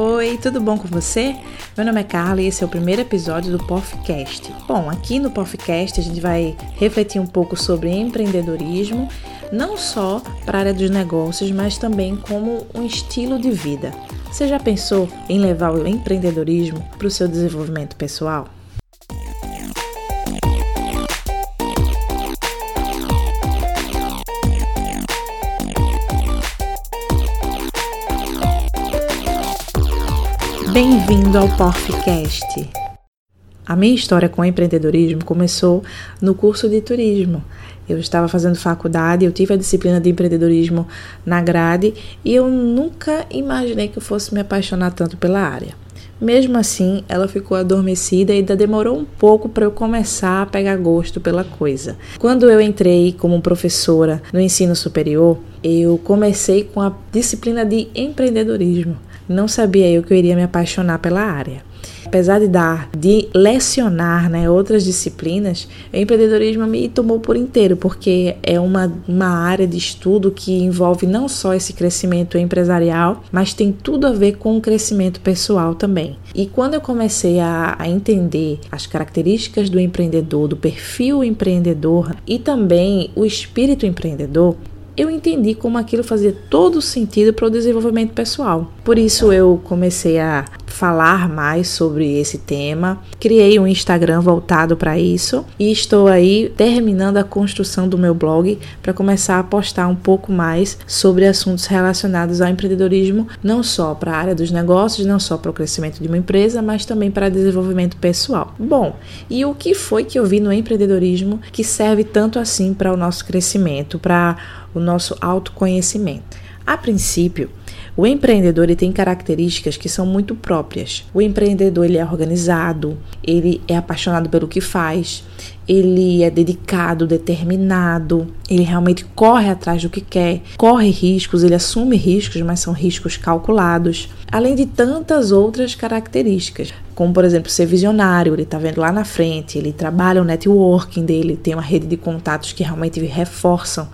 Oi, tudo bom com você? Meu nome é Carla e esse é o primeiro episódio do POFcast. Bom, aqui no POFcast a gente vai refletir um pouco sobre empreendedorismo, não só para a área dos negócios, mas também como um estilo de vida. Você já pensou em levar o empreendedorismo para o seu desenvolvimento pessoal? Bem-vindo ao Porficast. A minha história com o empreendedorismo começou no curso de turismo. Eu estava fazendo faculdade, eu tive a disciplina de empreendedorismo na grade e eu nunca imaginei que eu fosse me apaixonar tanto pela área. Mesmo assim, ela ficou adormecida e ainda demorou um pouco para eu começar a pegar gosto pela coisa. Quando eu entrei como professora no ensino superior, eu comecei com a disciplina de empreendedorismo. Não sabia eu que eu iria me apaixonar pela área. Apesar de dar, de lecionar né, outras disciplinas, o empreendedorismo me tomou por inteiro, porque é uma, uma área de estudo que envolve não só esse crescimento empresarial, mas tem tudo a ver com o crescimento pessoal também. E quando eu comecei a, a entender as características do empreendedor, do perfil empreendedor e também o espírito empreendedor, eu entendi como aquilo fazia todo sentido para o desenvolvimento pessoal. Por isso eu comecei a falar mais sobre esse tema, criei um Instagram voltado para isso e estou aí terminando a construção do meu blog para começar a postar um pouco mais sobre assuntos relacionados ao empreendedorismo, não só para a área dos negócios, não só para o crescimento de uma empresa, mas também para desenvolvimento pessoal. Bom, e o que foi que eu vi no empreendedorismo que serve tanto assim para o nosso crescimento, para o nosso autoconhecimento. A princípio, o empreendedor ele tem características que são muito próprias. O empreendedor ele é organizado, ele é apaixonado pelo que faz, ele é dedicado, determinado, ele realmente corre atrás do que quer, corre riscos, ele assume riscos, mas são riscos calculados, além de tantas outras características, como por exemplo ser visionário, ele está vendo lá na frente, ele trabalha o networking dele, tem uma rede de contatos que realmente reforçam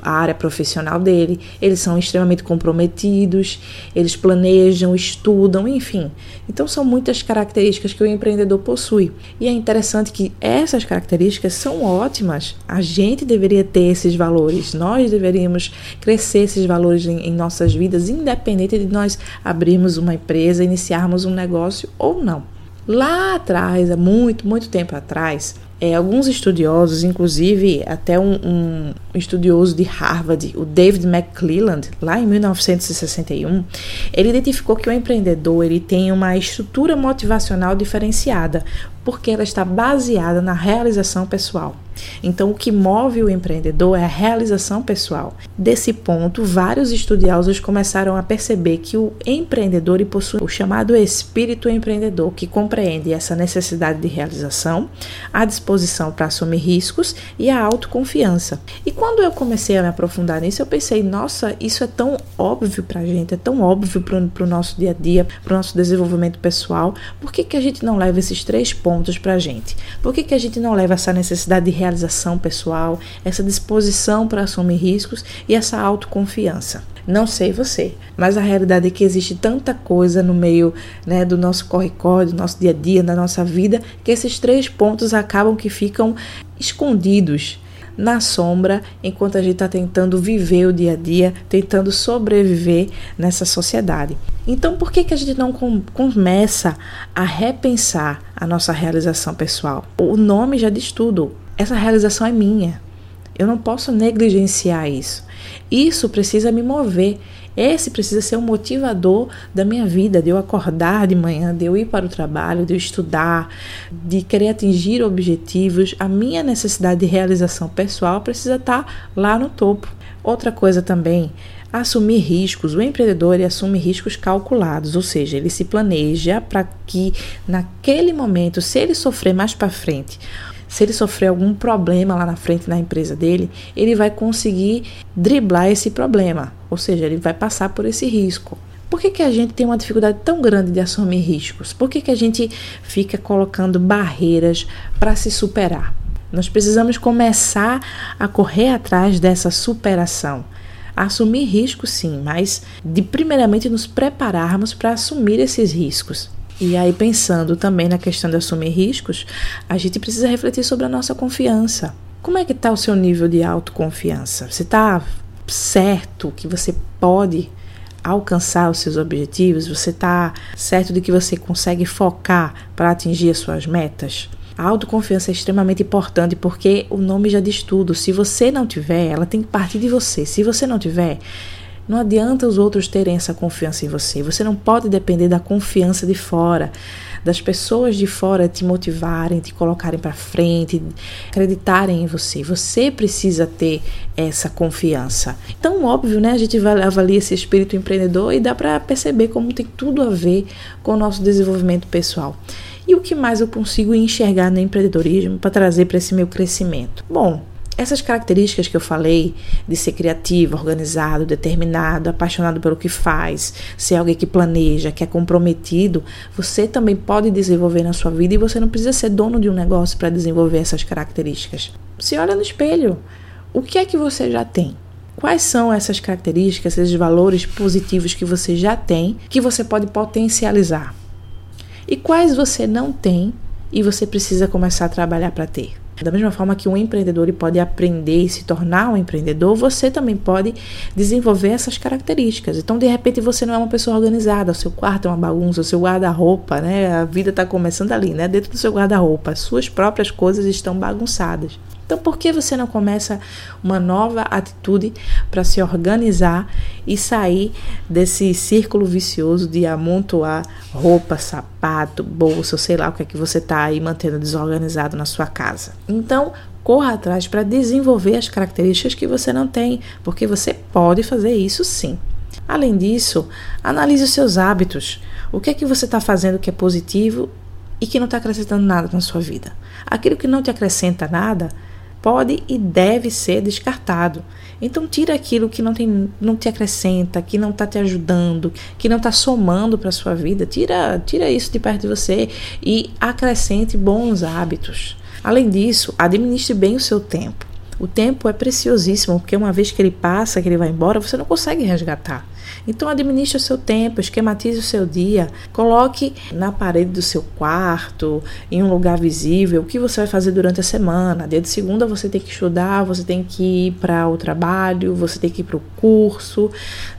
a área profissional dele, eles são extremamente comprometidos, eles planejam, estudam, enfim. Então são muitas características que o empreendedor possui. E é interessante que essas características são ótimas. A gente deveria ter esses valores, nós deveríamos crescer esses valores em, em nossas vidas, independente de nós abrirmos uma empresa, iniciarmos um negócio ou não. Lá atrás, há muito, muito tempo atrás, é, alguns estudiosos, inclusive até um, um, estudioso de Harvard, o David McClelland, lá em 1961, ele identificou que o empreendedor ele tem uma estrutura motivacional diferenciada, porque ela está baseada na realização pessoal. Então, o que move o empreendedor é a realização pessoal. Desse ponto, vários estudiosos começaram a perceber que o empreendedor possui o chamado espírito empreendedor, que compreende essa necessidade de realização, a disposição para assumir riscos e a autoconfiança. E quando eu comecei a me aprofundar nisso, eu pensei: nossa, isso é tão óbvio para a gente, é tão óbvio para o nosso dia a dia, para o nosso desenvolvimento pessoal. Por que, que a gente não leva esses três pontos para a gente? Por que, que a gente não leva essa necessidade de realização pessoal, essa disposição para assumir riscos e essa autoconfiança. Não sei você, mas a realidade é que existe tanta coisa no meio né, do nosso corre-corre, do nosso dia a dia, da nossa vida, que esses três pontos acabam que ficam escondidos na sombra enquanto a gente está tentando viver o dia a dia, tentando sobreviver nessa sociedade. Então, por que, que a gente não com, começa a repensar a nossa realização pessoal? O nome já diz tudo: essa realização é minha. Eu não posso negligenciar isso. Isso precisa me mover. Esse precisa ser o um motivador da minha vida, de eu acordar de manhã, de eu ir para o trabalho, de eu estudar, de querer atingir objetivos. A minha necessidade de realização pessoal precisa estar lá no topo. Outra coisa também, assumir riscos. O empreendedor assume riscos calculados, ou seja, ele se planeja para que naquele momento, se ele sofrer mais para frente, se ele sofrer algum problema lá na frente na empresa dele, ele vai conseguir driblar esse problema, ou seja, ele vai passar por esse risco. Por que, que a gente tem uma dificuldade tão grande de assumir riscos? Por que, que a gente fica colocando barreiras para se superar? Nós precisamos começar a correr atrás dessa superação. assumir riscos sim, mas de primeiramente nos prepararmos para assumir esses riscos. E aí, pensando também na questão de assumir riscos, a gente precisa refletir sobre a nossa confiança. Como é que está o seu nível de autoconfiança? Você está certo que você pode alcançar os seus objetivos? Você está certo de que você consegue focar para atingir as suas metas? A autoconfiança é extremamente importante porque o nome já diz tudo. Se você não tiver, ela tem que partir de você. Se você não tiver, não adianta os outros terem essa confiança em você. Você não pode depender da confiança de fora, das pessoas de fora te motivarem, te colocarem para frente, acreditarem em você. Você precisa ter essa confiança. Então, óbvio, né? A gente avalia esse espírito empreendedor e dá para perceber como tem tudo a ver com o nosso desenvolvimento pessoal. E o que mais eu consigo enxergar no empreendedorismo para trazer para esse meu crescimento? Bom, essas características que eu falei, de ser criativo, organizado, determinado, apaixonado pelo que faz, ser alguém que planeja, que é comprometido, você também pode desenvolver na sua vida e você não precisa ser dono de um negócio para desenvolver essas características. Se olha no espelho, o que é que você já tem? Quais são essas características, esses valores positivos que você já tem, que você pode potencializar? e quais você não tem e você precisa começar a trabalhar para ter. Da mesma forma que um empreendedor pode aprender e se tornar um empreendedor, você também pode desenvolver essas características. Então, de repente, você não é uma pessoa organizada, o seu quarto é uma bagunça, o seu guarda-roupa, né? A vida está começando ali, né? Dentro do seu guarda-roupa, as suas próprias coisas estão bagunçadas. Então, por que você não começa uma nova atitude para se organizar e sair desse círculo vicioso de amontoar roupa, sapato, bolsa, sei lá o que é que você está aí mantendo desorganizado na sua casa? Então, corra atrás para desenvolver as características que você não tem, porque você pode fazer isso sim. Além disso, analise os seus hábitos. O que é que você está fazendo que é positivo e que não está acrescentando nada na sua vida? Aquilo que não te acrescenta nada, pode e deve ser descartado. Então tira aquilo que não, tem, não te acrescenta, que não está te ajudando, que não está somando para a sua vida. Tira, tira isso de perto de você e acrescente bons hábitos. Além disso, administre bem o seu tempo. O tempo é preciosíssimo, porque uma vez que ele passa, que ele vai embora, você não consegue resgatar. Então administre o seu tempo, esquematize o seu dia, coloque na parede do seu quarto, em um lugar visível, o que você vai fazer durante a semana. Dia de segunda você tem que estudar, você tem que ir para o trabalho, você tem que ir para o curso.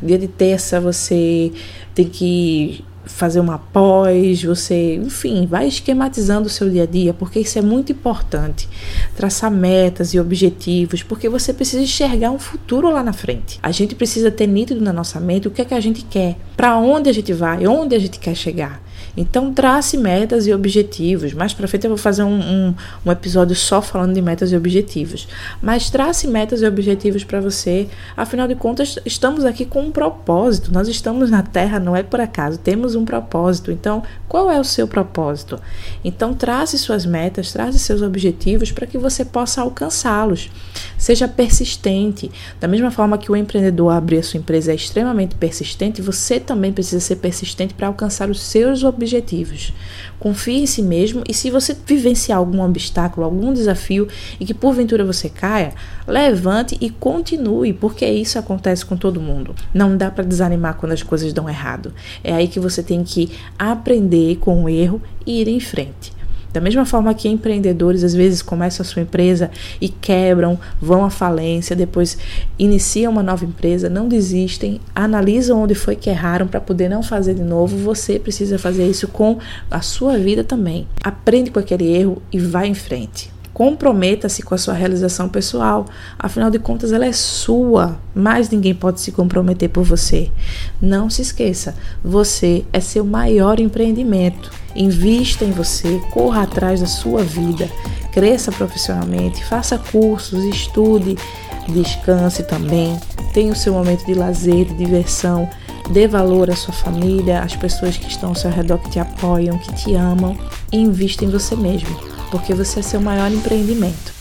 Dia de terça você tem que fazer uma pós, você, enfim, vai esquematizando o seu dia a dia, porque isso é muito importante. Traçar metas e objetivos, porque você precisa enxergar um futuro lá na frente. A gente precisa ter nítido na nossa mente o que é que a gente quer, para onde a gente vai, onde a gente quer chegar. Então, trace metas e objetivos. Mais para frente eu vou fazer um, um, um, episódio só falando de metas e objetivos. Mas trace metas e objetivos para você. Afinal de contas, estamos aqui com um propósito. Nós estamos na Terra, não é por acaso. Temos um propósito. Então, qual é o seu propósito? Então, trace suas metas, trace seus objetivos para que você possa alcançá-los. Seja persistente. Da mesma forma que o empreendedor abrir a sua empresa é extremamente persistente, você também precisa ser persistente para alcançar os seus objetivos objetivos. Confie em si mesmo e se você vivenciar algum obstáculo, algum desafio e que porventura você caia, levante e continue, porque isso acontece com todo mundo. Não dá para desanimar quando as coisas dão errado. É aí que você tem que aprender com o erro e ir em frente. Da mesma forma que empreendedores às vezes começam a sua empresa e quebram, vão à falência, depois iniciam uma nova empresa, não desistem, analisam onde foi que erraram para poder não fazer de novo, você precisa fazer isso com a sua vida também. Aprende com aquele erro e vai em frente. Comprometa-se com a sua realização pessoal. Afinal de contas, ela é sua. Mas ninguém pode se comprometer por você. Não se esqueça, você é seu maior empreendimento. Invista em você, corra atrás da sua vida, cresça profissionalmente, faça cursos, estude, descanse também. Tenha o seu momento de lazer, de diversão. Dê valor à sua família, às pessoas que estão ao seu redor, que te apoiam, que te amam. E invista em você mesmo porque você é seu maior empreendimento.